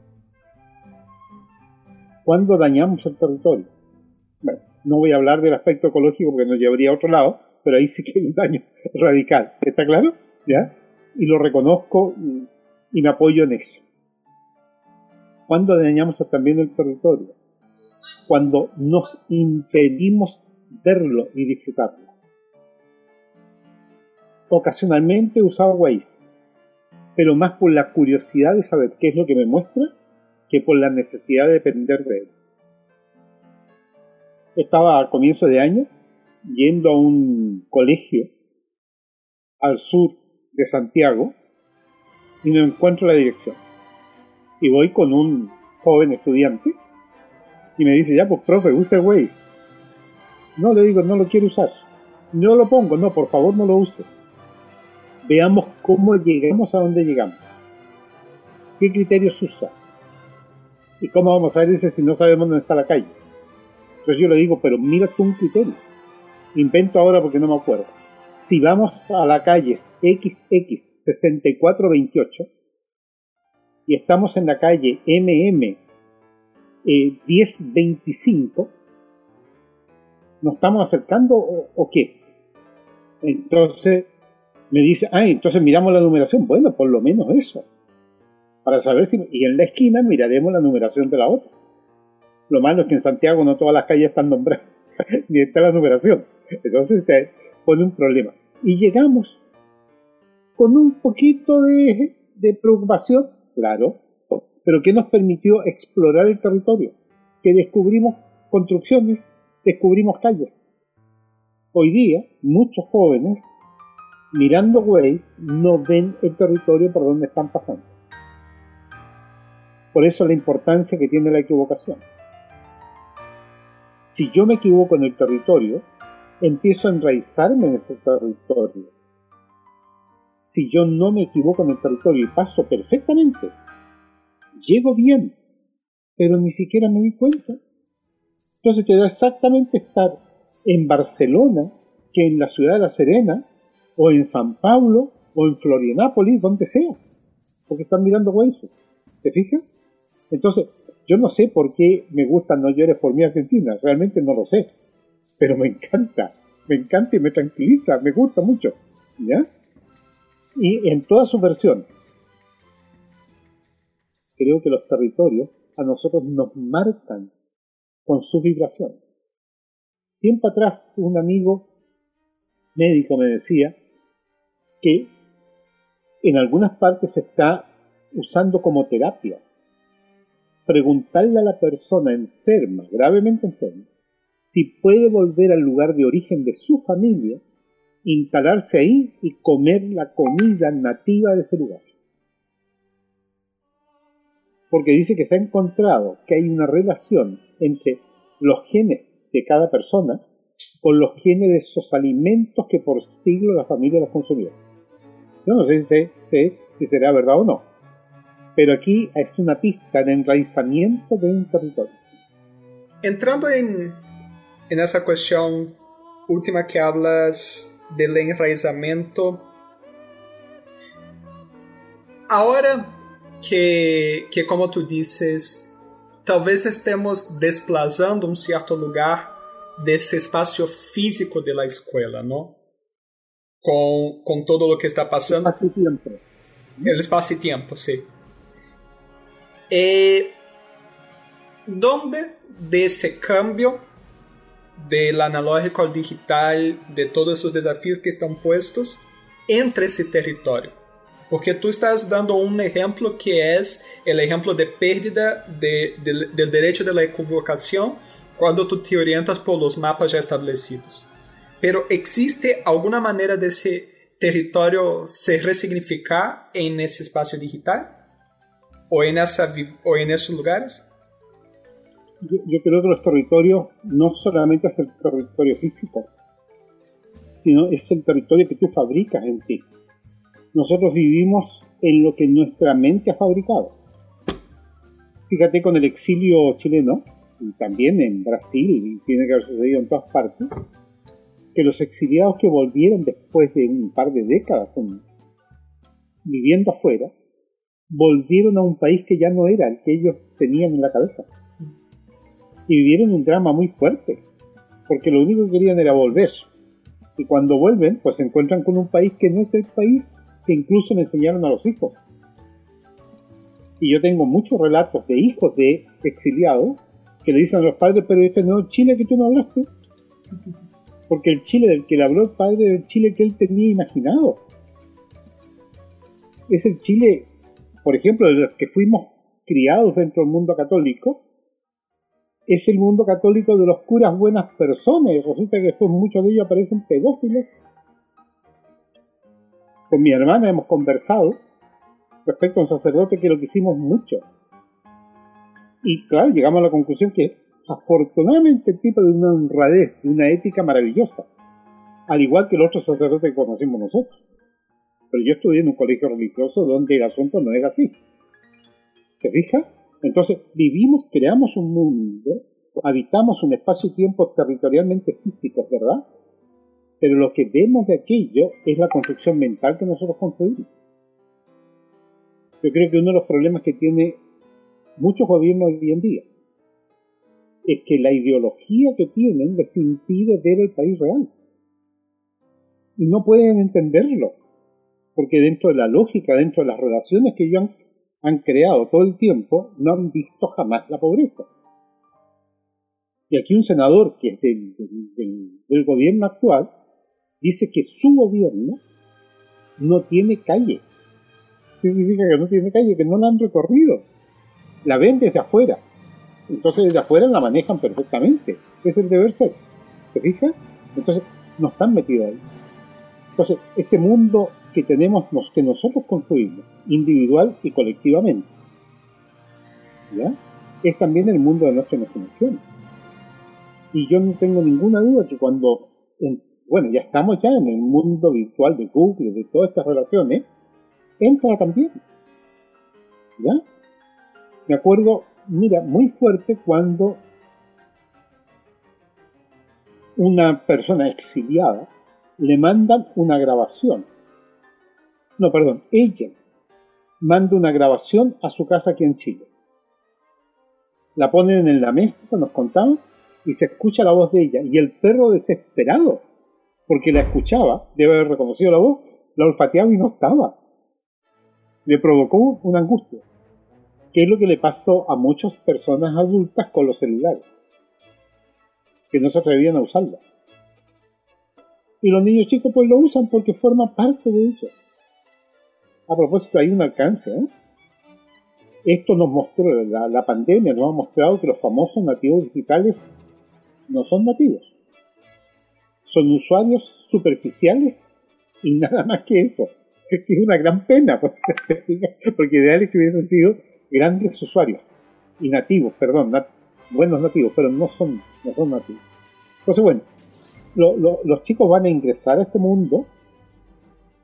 ¿Cuándo dañamos el territorio? Bueno, no voy a hablar del aspecto ecológico porque nos llevaría a otro lado, pero ahí sí que hay un daño radical. ¿Está claro? ¿Ya? Y lo reconozco y, me apoyo en eso. ¿Cuándo dañamos también el territorio? Cuando nos impedimos verlo y disfrutarlo. Ocasionalmente usado Waze, pero más por la curiosidad de saber qué es lo que me muestra que por la necesidad de depender de él. Estaba a comienzo de año yendo a un colegio al sur de Santiago y no encuentro la dirección. Y voy con un joven estudiante y me dice, ya pues profe, use Waze. No le digo, no lo quiero usar. No lo pongo, no, por favor no lo uses. Veamos cómo llegamos a donde llegamos. ¿Qué criterios usa? ¿Y cómo vamos a ver ese si no sabemos dónde está la calle? Entonces yo le digo, pero mira tú un criterio. Invento ahora porque no me acuerdo. Si vamos a la calle XX6428 y estamos en la calle MM eh, 1025, ¿Nos estamos acercando o, o qué? Entonces me dice, ah, entonces miramos la numeración. Bueno, por lo menos eso. Para saber si... Y en la esquina miraremos la numeración de la otra. Lo malo es que en Santiago no todas las calles están nombradas, *laughs* ni está la numeración. Entonces te pone un problema. Y llegamos con un poquito de, de preocupación, claro, pero que nos permitió explorar el territorio, que descubrimos construcciones, descubrimos calles. Hoy día, muchos jóvenes, mirando Waze, no ven el territorio por donde están pasando. Por eso la importancia que tiene la equivocación. Si yo me equivoco en el territorio, empiezo a enraizarme en ese territorio. Si yo no me equivoco en el territorio y paso perfectamente, llego bien, pero ni siquiera me di cuenta. Entonces te da exactamente estar en Barcelona que en la ciudad de La Serena, o en San Pablo, o en Florianápolis, donde sea, porque están mirando Waze. ¿Te fijas? Entonces, yo no sé por qué me gusta No llores por mí Argentina, realmente no lo sé, pero me encanta, me encanta y me tranquiliza, me gusta mucho, ¿ya? Y en todas sus versiones. Creo que los territorios a nosotros nos marcan con sus vibraciones. Tiempo atrás un amigo médico me decía que en algunas partes se está usando como terapia preguntarle a la persona enferma, gravemente enferma, si puede volver al lugar de origen de su familia, instalarse ahí y comer la comida nativa de ese lugar. Porque dice que se ha encontrado que hay una relación entre los genes de cada persona con los genes de esos alimentos que por siglos la familia los consumió. Yo no sé si, sé si será verdad o no, pero aquí es una pista de enraizamiento de un territorio. Entrando en, en esa cuestión última que hablas del enraizamiento, ahora que, que como tú dices, talvez estemos desplazando um certo lugar desse espaço físico de la escuela, ¿no? Com, com todo o que está passando. Espacio y tiempo. El espaço e tempo, sí. Eh, ¿Dónde de ese cambio del analógico al digital, de todos esos desafíos que están puestos, entra ese territorio? Porque tú estás dando un ejemplo que es el ejemplo de pérdida de, de, del derecho de la equivocación cuando tú te orientas por los mapas ya establecidos. Pero ¿existe alguna manera de ese territorio se resignificar en ese espacio digital? O en, esa, o en esos lugares? Yo, yo, creo que los territorios no solamente es el territorio físico, sino es el territorio que tú fabricas en ti. Nosotros vivimos en lo que nuestra mente ha fabricado. Fíjate con el exilio chileno, y también en Brasil, y tiene que haber sucedido en todas partes, que los exiliados que volvieron después de un par de décadas en, viviendo afuera, volvieron a un país que ya no era el que ellos tenían en la cabeza. Y vivieron un drama muy fuerte, porque lo único que querían era volver. Y cuando vuelven, pues se encuentran con un país que no es el país que incluso le enseñaron a los hijos. Y yo tengo muchos relatos de hijos de exiliados que le dicen a los padres, pero este no es Chile que tú no hablaste. Porque el Chile del que le habló el padre del Chile que él tenía imaginado. Es el Chile por ejemplo, de los que fuimos criados dentro del mundo católico, es el mundo católico de los curas buenas personas, y resulta que después muchos de ellos aparecen pedófilos. Con mi hermana hemos conversado respecto a un sacerdote que lo quisimos mucho. Y claro, llegamos a la conclusión que afortunadamente el tipo de una honradez, de una ética maravillosa, al igual que el otro sacerdote que conocimos nosotros. Pero yo estudié en un colegio religioso donde el asunto no es así. ¿Te fijas? Entonces, vivimos, creamos un mundo, habitamos un espacio y tiempo territorialmente físicos, ¿verdad? Pero lo que vemos de aquello es la construcción mental que nosotros construimos. Yo creo que uno de los problemas que tiene muchos gobiernos hoy en día es que la ideología que tienen les impide ver el país real. Y no pueden entenderlo, porque dentro de la lógica, dentro de las relaciones que ellos han, creado todo el tiempo, no han visto jamás la pobreza. Y aquí un senador que es del, gobierno actual dice que su gobierno no tiene calle. ¿Qué significa que no tiene calle? Que no la han recorrido. La ven desde afuera. Entonces desde afuera la manejan perfectamente. Es el deber ser. ¿Te fijas? Entonces no están metidos ahí. Entonces, este mundo que tenemos, que nosotros construimos, individual y colectivamente, ¿ya? es también el mundo de nuestra imaginación. Y yo no tengo ninguna duda que cuando, bueno, ya estamos ya en el mundo virtual de Google, de todas estas relaciones, entra también. ¿Ya? Me acuerdo, mira, muy fuerte cuando una persona exiliada le mandan una grabación. No, perdón, ella manda una grabación a su casa aquí en Chile. La ponen en la mesa, nos contamos, y se escucha la voz de ella. Y el perro desesperado, porque la escuchaba, debe haber reconocido la voz, la olfateaba y no estaba. Le provocó una angustia, que es lo que le pasó a muchas personas adultas con los celulares, que no se atrevían a usarla. Y los niños chicos pues lo usan porque forma parte de ellos. A propósito, hay un alcance. ¿eh? Esto nos mostró, la, pandemia nos ha mostrado que los famosos nativos digitales no son nativos. Son usuarios superficiales y *laughs* nada más que eso. Es una gran pena, porque, *laughs* porque ideal es que hubiesen sido grandes usuarios y nativos, perdón, buenos nativos, pero no son, no son nativos. Entonces, bueno, los chicos van a ingresar a este mundo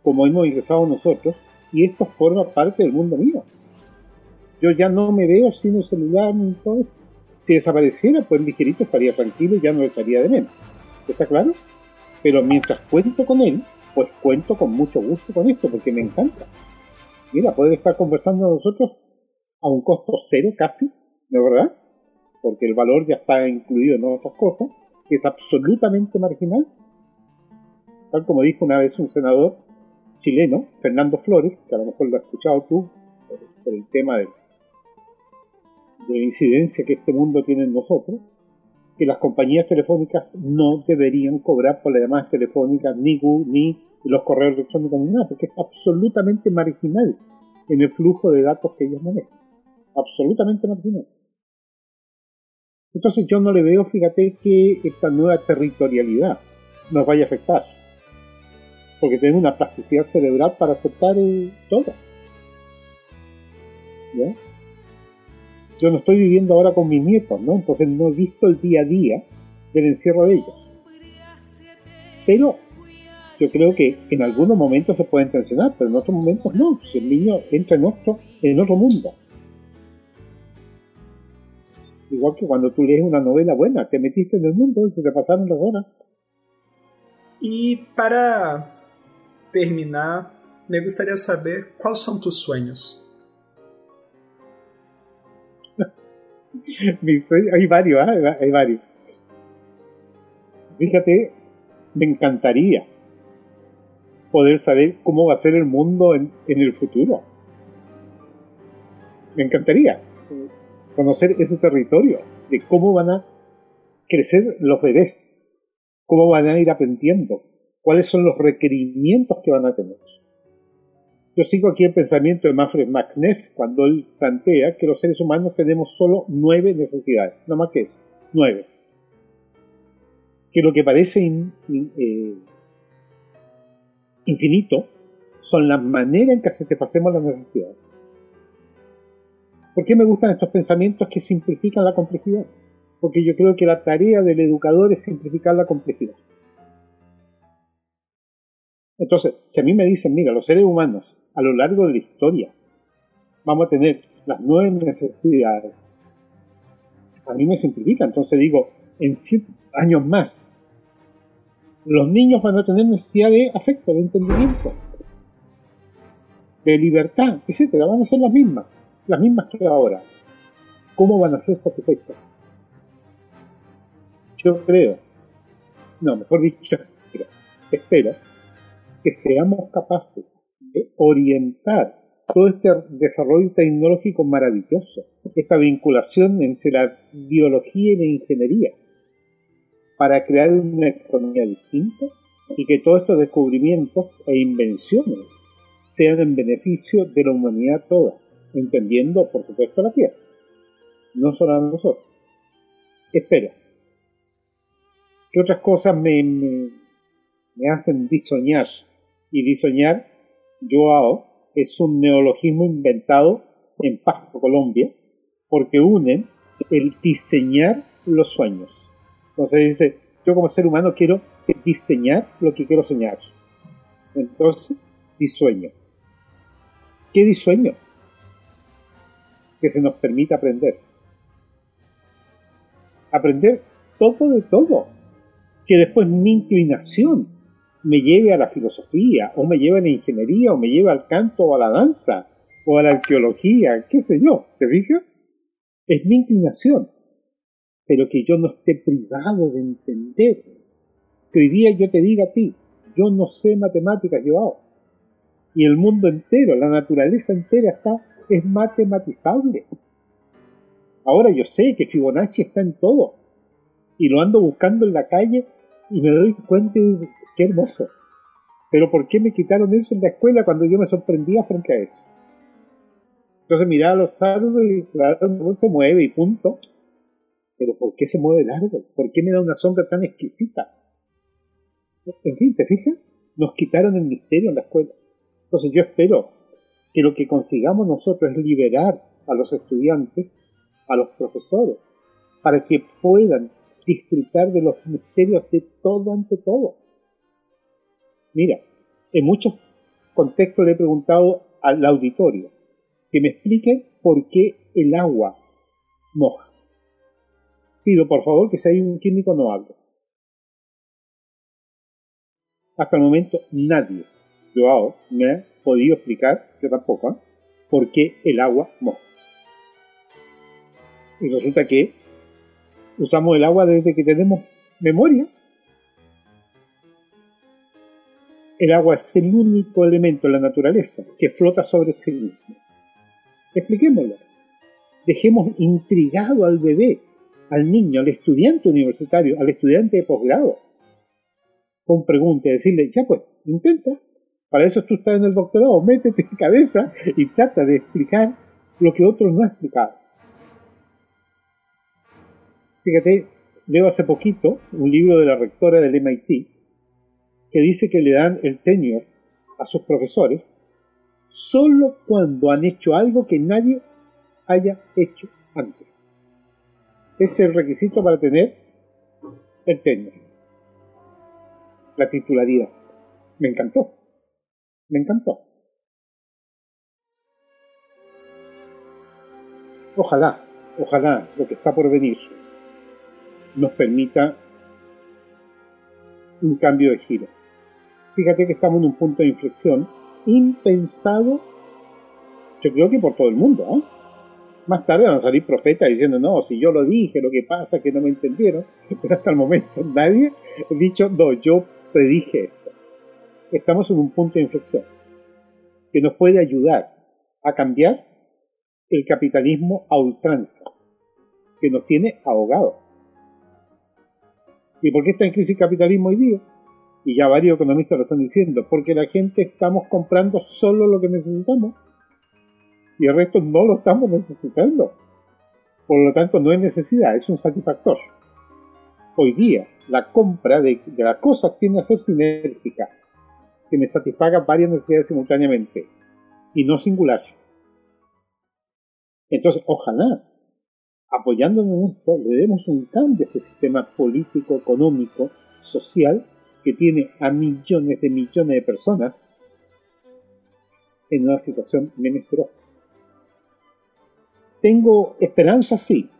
como hemos ingresado nosotros y esto forma parte del mundo mío. Yo ya no me veo sin un celular ni todo esto. Si desapareciera, pues ligerito estaría tranquilo y ya no estaría de menos. ¿Está claro? Pero mientras cuento con él, pues cuento con mucho gusto con esto, porque me encanta. Mira, puede estar conversando nosotros a un costo cero casi, ¿no es verdad? Porque el valor ya está incluido en otras cosas, es absolutamente marginal. Tal como dijo una vez un senador chileno, Fernando Flores, que a lo mejor lo has escuchado tú por el tema de de incidencia que este mundo tiene en nosotros, que las compañías telefónicas no deberían cobrar por las llamadas telefónicas, ni ni los correos electrónicos, ni nada, porque es absolutamente marginal en el flujo de datos que ellos manejan. Absolutamente marginal. Entonces yo no le veo, fíjate, que esta nueva territorialidad nos vaya a afectar. Porque tiene una plasticidad cerebral para aceptar todo. ¿Ya? yo no estoy viviendo ahora con mis nietos, ¿no? Entonces no he visto el día a día del encierro de ellos. Pero yo creo que en algunos momentos se pueden tensionar, pero en otros momentos no. Si el niño entra en otro, en otro mundo. Igual que cuando tú lees una novela buena, te metiste en el mundo y se te pasaron las horas. Y para terminar, me gustaría saber cuáles son tus sueños. *laughs* hay varios, ¿eh? hay varios. Fíjate, me encantaría poder saber cómo va a ser el mundo en, en el futuro. Me encantaría conocer ese territorio, de cómo van a crecer los bebés, cómo van a ir aprendiendo, cuáles son los requerimientos que van a tener. Yo sigo aquí el pensamiento de Manfred Max Neff cuando él plantea que los seres humanos tenemos solo nueve necesidades, no más que eso, nueve. Que lo que parece eh, infinito son las maneras en que satisfacemos las necesidades. ¿Por qué me gustan estos pensamientos que simplifican la complejidad? Porque yo creo que la tarea del educador es simplificar la complejidad. Entonces, si a mí me dicen, mira, los seres humanos a lo largo de la historia vamos a tener las nueve necesidades, a mí me simplifica. Entonces digo, en siete años más, los niños van a tener necesidad de afecto, de entendimiento, de libertad, etcétera. Van a ser las mismas, las mismas que ahora. ¿Cómo van a ser satisfechas? yo creo, no, mejor dicho, *laughs* espero, espero que seamos capaces de orientar todo este desarrollo tecnológico maravilloso, esta vinculación entre la biología y la ingeniería, para crear una economía distinta y que todos estos descubrimientos e invenciones sean en beneficio de la humanidad toda, entendiendo, por supuesto, la Tierra, no solo nosotros. Espero. ¿Qué otras cosas me, me, me hacen disoñar? Y disoñar, Joao, es un neologismo inventado en Pasto, Colombia, porque une el diseñar los sueños. Entonces dice, yo como ser humano quiero diseñar lo que quiero soñar. Entonces, disueño. ¿Qué disueño? Que se nos permita aprender. Aprender todo de todo. Que después mi inclinación me lleve a la filosofía, o me lleve a la ingeniería, o me lleve al canto, o a la danza, o a la arqueología, qué sé yo, ¿te fijas? Es mi inclinación, pero que yo no esté privado de entender. Que hoy día yo te diga a ti, yo no sé matemáticas, yo Y el mundo entero, la naturaleza entera está, es matematizable. Ahora yo sé que Fibonacci está en todo. Y lo ando buscando en la calle y me doy cuenta de qué hermoso. Pero ¿por qué me quitaron eso en la escuela cuando yo me sorprendía frente a eso? Entonces miraba los árboles y claro, se mueve y punto. Pero ¿por qué se mueve el árbol? ¿Por qué me da una sombra tan exquisita? En fin, ¿te fijas? Nos quitaron el misterio en la escuela. Entonces yo espero que lo que consigamos nosotros es liberar a los estudiantes, a los profesores, para que puedan disfrutar de los misterios de todo ante todo. Mira, en muchos contextos le he preguntado al auditorio que me explique por qué el agua moja. Pido por favor que si hay un químico no hable. Hasta el momento nadie, yo me ha podido explicar, yo tampoco, ¿eh? por qué el agua moja. Y resulta que usamos el agua desde que tenemos memoria. El agua es el único elemento en la naturaleza que flota sobre sí mismo. Expliquémoslo. Dejemos intrigado al bebé, al niño, al estudiante universitario, al estudiante de posgrado, con preguntas, decirle, ya pues, intenta. Para eso tú estás en el doctorado, métete en cabeza y trata de explicar lo que otros no han explicado. Fíjate, leo hace poquito un libro de la rectora del MIT que dice que le dan el tenure a sus profesores solo cuando han hecho algo que nadie haya hecho antes. es el requisito para tener el tenure. La titularidad. Me encantó. Me encantó. Ojalá, ojalá lo que está por venir nos permita un cambio de giro. Fíjate que estamos en un punto de inflexión impensado, yo creo que por todo el mundo. ¿eh? Más tarde van a salir profetas diciendo, no, si yo lo dije, lo que pasa es que no me entendieron, *laughs* pero hasta el momento nadie ha dicho, no, yo predije esto. Estamos en un punto de inflexión que nos puede ayudar a cambiar el capitalismo a ultranza, que nos tiene ahogados. ¿Y por qué está en crisis capitalismo hoy día? Y ya varios economistas lo están diciendo, porque la gente estamos comprando solo lo que necesitamos y el resto no lo estamos necesitando. Por lo tanto, no es necesidad, es un satisfactor. Hoy día, la compra de, las cosas tiene que ser sinérgica, que me satisfaga varias necesidades simultáneamente y no singular. Entonces, ojalá apoyándonos en esto, le demos un cambio a este sistema político, económico, social, que tiene a millones de millones de personas en una situación menesterosa. Tengo esperanza, sí,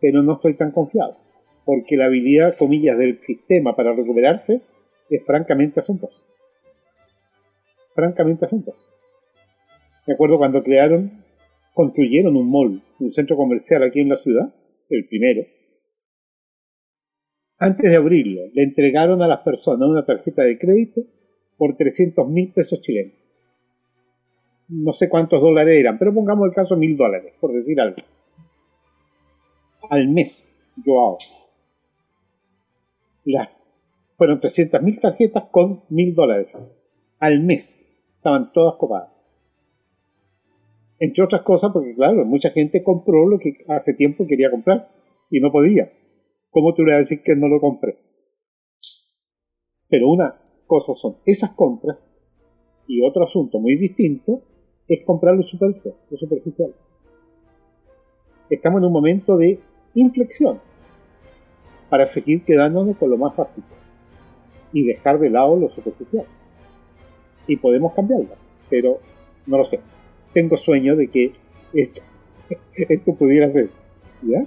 pero no estoy tan confiado, porque la habilidad, comillas, del sistema para recuperarse es francamente asuntosa. Francamente asuntosa. Me acuerdo cuando crearon construyeron un mall, un centro comercial aquí en la ciudad, el primero, Antes de abrirlo, le entregaron a las personas una tarjeta de crédito por 300 mil pesos chilenos. No sé cuántos dólares eran, pero pongamos el caso mil dólares, por decir algo. Al mes, yo hago. Las, fueron 300 mil tarjetas con mil dólares. Al mes. Estaban todas copadas. Entre otras cosas, porque claro, mucha gente compró lo que hace tiempo quería comprar y no podía. ¿Cómo te voy a decir que no lo compré? Pero una cosa son esas compras y otro asunto muy distinto es comprar lo superfluo, lo superficial. Estamos en un momento de inflexión para seguir quedándonos con lo más básico y dejar de lado lo superficial. Y podemos cambiarlo, pero no lo sé. Tengo sueño de que esto, *laughs* esto pudiera ser. ¿Ya?